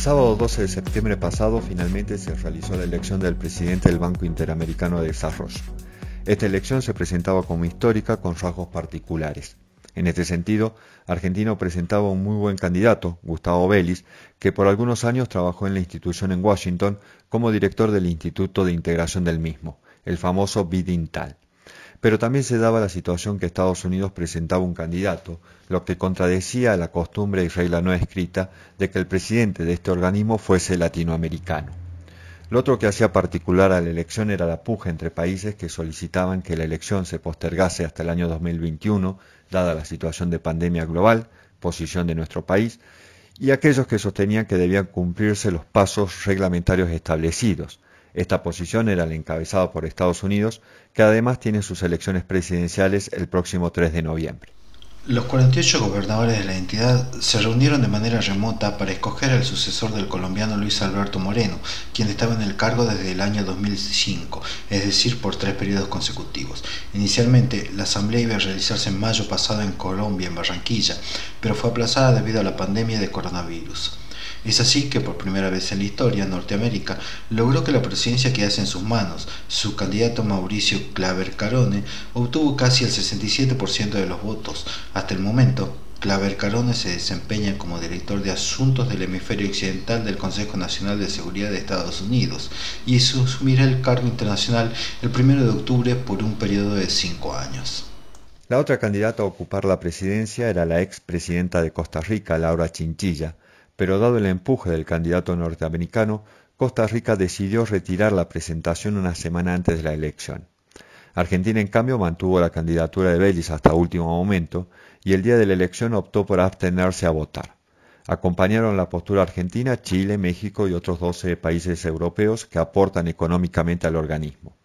sábado 12 de septiembre pasado finalmente se realizó la elección del presidente del Banco Interamericano de Desarrollo. Esta elección se presentaba como histórica con rasgos particulares. En este sentido, Argentino presentaba un muy buen candidato, Gustavo Vélez, que por algunos años trabajó en la institución en Washington como director del Instituto de Integración del mismo, el famoso BIDINTAL. Pero también se daba la situación que Estados Unidos presentaba un candidato, lo que contradecía la costumbre y regla no escrita de que el presidente de este organismo fuese latinoamericano. Lo otro que hacía particular a la elección era la puja entre países que solicitaban que la elección se postergase hasta el año 2021, dada la situación de pandemia global, posición de nuestro país, y aquellos que sostenían que debían cumplirse los pasos reglamentarios establecidos, esta posición era la encabezada por Estados Unidos, que además tiene sus elecciones presidenciales el próximo 3 de noviembre. Los 48 gobernadores de la entidad se reunieron de manera remota para escoger al sucesor del colombiano Luis Alberto Moreno, quien estaba en el cargo desde el año 2005, es decir, por tres periodos consecutivos. Inicialmente, la asamblea iba a realizarse en mayo pasado en Colombia, en Barranquilla, pero fue aplazada debido a la pandemia de coronavirus. Es así que por primera vez en la historia, Norteamérica logró que la presidencia quedase en sus manos. Su candidato Mauricio Claver Carone obtuvo casi el 67% de los votos. Hasta el momento, Claver Carone se desempeña como director de asuntos del hemisferio occidental del Consejo Nacional de Seguridad de Estados Unidos y asumirá el cargo internacional el 1 de octubre por un periodo de cinco años. La otra candidata a ocupar la presidencia era la ex presidenta de Costa Rica, Laura Chinchilla, pero dado el empuje del candidato norteamericano, Costa Rica decidió retirar la presentación una semana antes de la elección. Argentina, en cambio, mantuvo la candidatura de Vélez hasta último momento y el día de la elección optó por abstenerse a votar. Acompañaron la postura argentina Chile, México y otros 12 países europeos que aportan económicamente al organismo.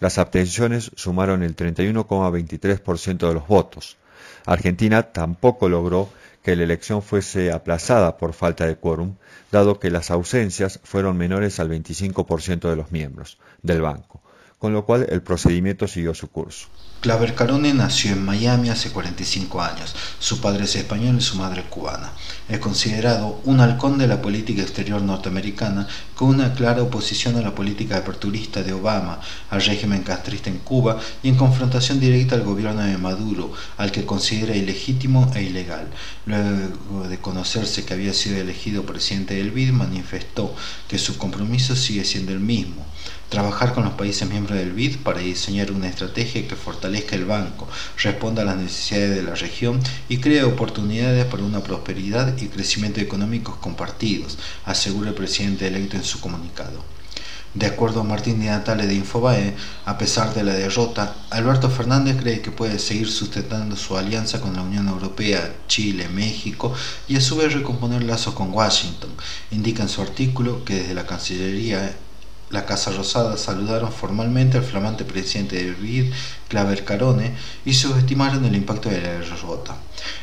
Las abstenciones sumaron el 31,23% de los votos. Argentina tampoco logró que la elección fuese aplazada por falta de quórum, dado que las ausencias fueron menores al 25% de los miembros del banco, con lo cual el procedimiento siguió su curso. Claver Carone nació en Miami hace 45 años. Su padre es español y su madre cubana. Es considerado un halcón de la política exterior norteamericana con una clara oposición a la política aperturista de Obama, al régimen castrista en Cuba y en confrontación directa al gobierno de Maduro, al que considera ilegítimo e ilegal. Luego de conocerse que había sido elegido presidente del BID, manifestó que su compromiso sigue siendo el mismo trabajar con los países miembros del BID para diseñar una estrategia que fortalezca el banco, responda a las necesidades de la región y cree oportunidades para una prosperidad y crecimiento económicos compartidos, asegura el presidente electo en su comunicado. De acuerdo a Martín Di Natale de Infobae, a pesar de la derrota, Alberto Fernández cree que puede seguir sustentando su alianza con la Unión Europea, Chile, México y a su vez recomponer lazos con Washington. Indica en su artículo que desde la Cancillería la Casa Rosada saludaron formalmente al flamante presidente de BID, Claver Carone, y subestimaron el impacto de la derrota.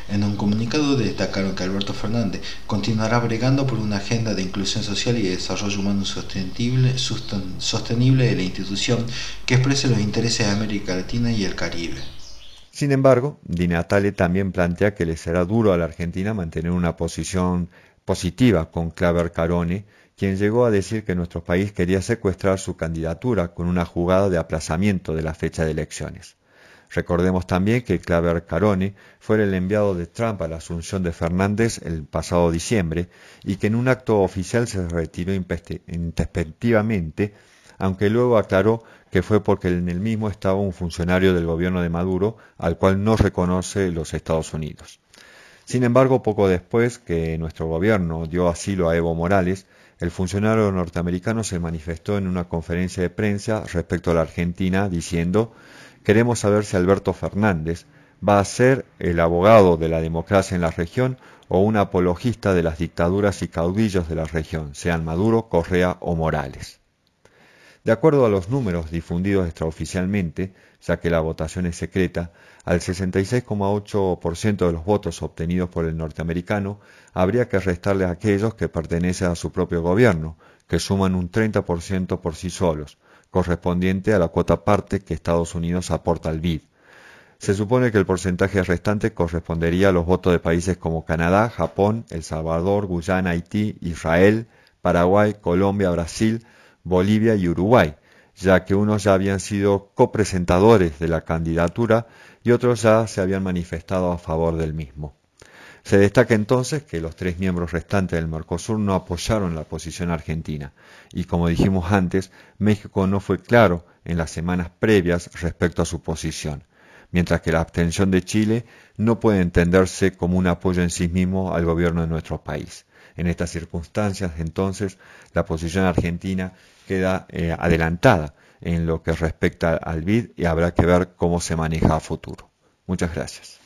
En un comunicado destacaron que Alberto Fernández continuará bregando por una agenda de inclusión social y desarrollo humano sostenible, sostenible de la institución que exprese los intereses de América Latina y el Caribe. Sin embargo, Di Natale también plantea que le será duro a la Argentina mantener una posición positiva con Claver Carone, quien llegó a decir que nuestro país quería secuestrar su candidatura con una jugada de aplazamiento de la fecha de elecciones. Recordemos también que Claver Carone fue el enviado de Trump a la asunción de Fernández el pasado diciembre y que en un acto oficial se retiró intempestivamente, aunque luego aclaró que fue porque en el mismo estaba un funcionario del gobierno de Maduro al cual no reconoce los Estados Unidos. Sin embargo, poco después que nuestro gobierno dio asilo a Evo Morales, el funcionario norteamericano se manifestó en una conferencia de prensa respecto a la Argentina diciendo queremos saber si Alberto Fernández va a ser el abogado de la democracia en la región o un apologista de las dictaduras y caudillos de la región, sean Maduro, Correa o Morales. De acuerdo a los números difundidos extraoficialmente, ya que la votación es secreta, al 66,8% de los votos obtenidos por el norteamericano habría que restarle a aquellos que pertenecen a su propio gobierno, que suman un 30% por sí solos, correspondiente a la cuota parte que Estados Unidos aporta al BID. Se supone que el porcentaje restante correspondería a los votos de países como Canadá, Japón, El Salvador, Guyana, Haití, Israel, Paraguay, Colombia, Brasil, Bolivia y Uruguay, ya que unos ya habían sido copresentadores de la candidatura y otros ya se habían manifestado a favor del mismo. Se destaca entonces que los tres miembros restantes del Mercosur no apoyaron la posición argentina y como dijimos antes, México no fue claro en las semanas previas respecto a su posición mientras que la abstención de Chile no puede entenderse como un apoyo en sí mismo al gobierno de nuestro país. En estas circunstancias, entonces, la posición argentina queda eh, adelantada en lo que respecta al BID y habrá que ver cómo se maneja a futuro. Muchas gracias.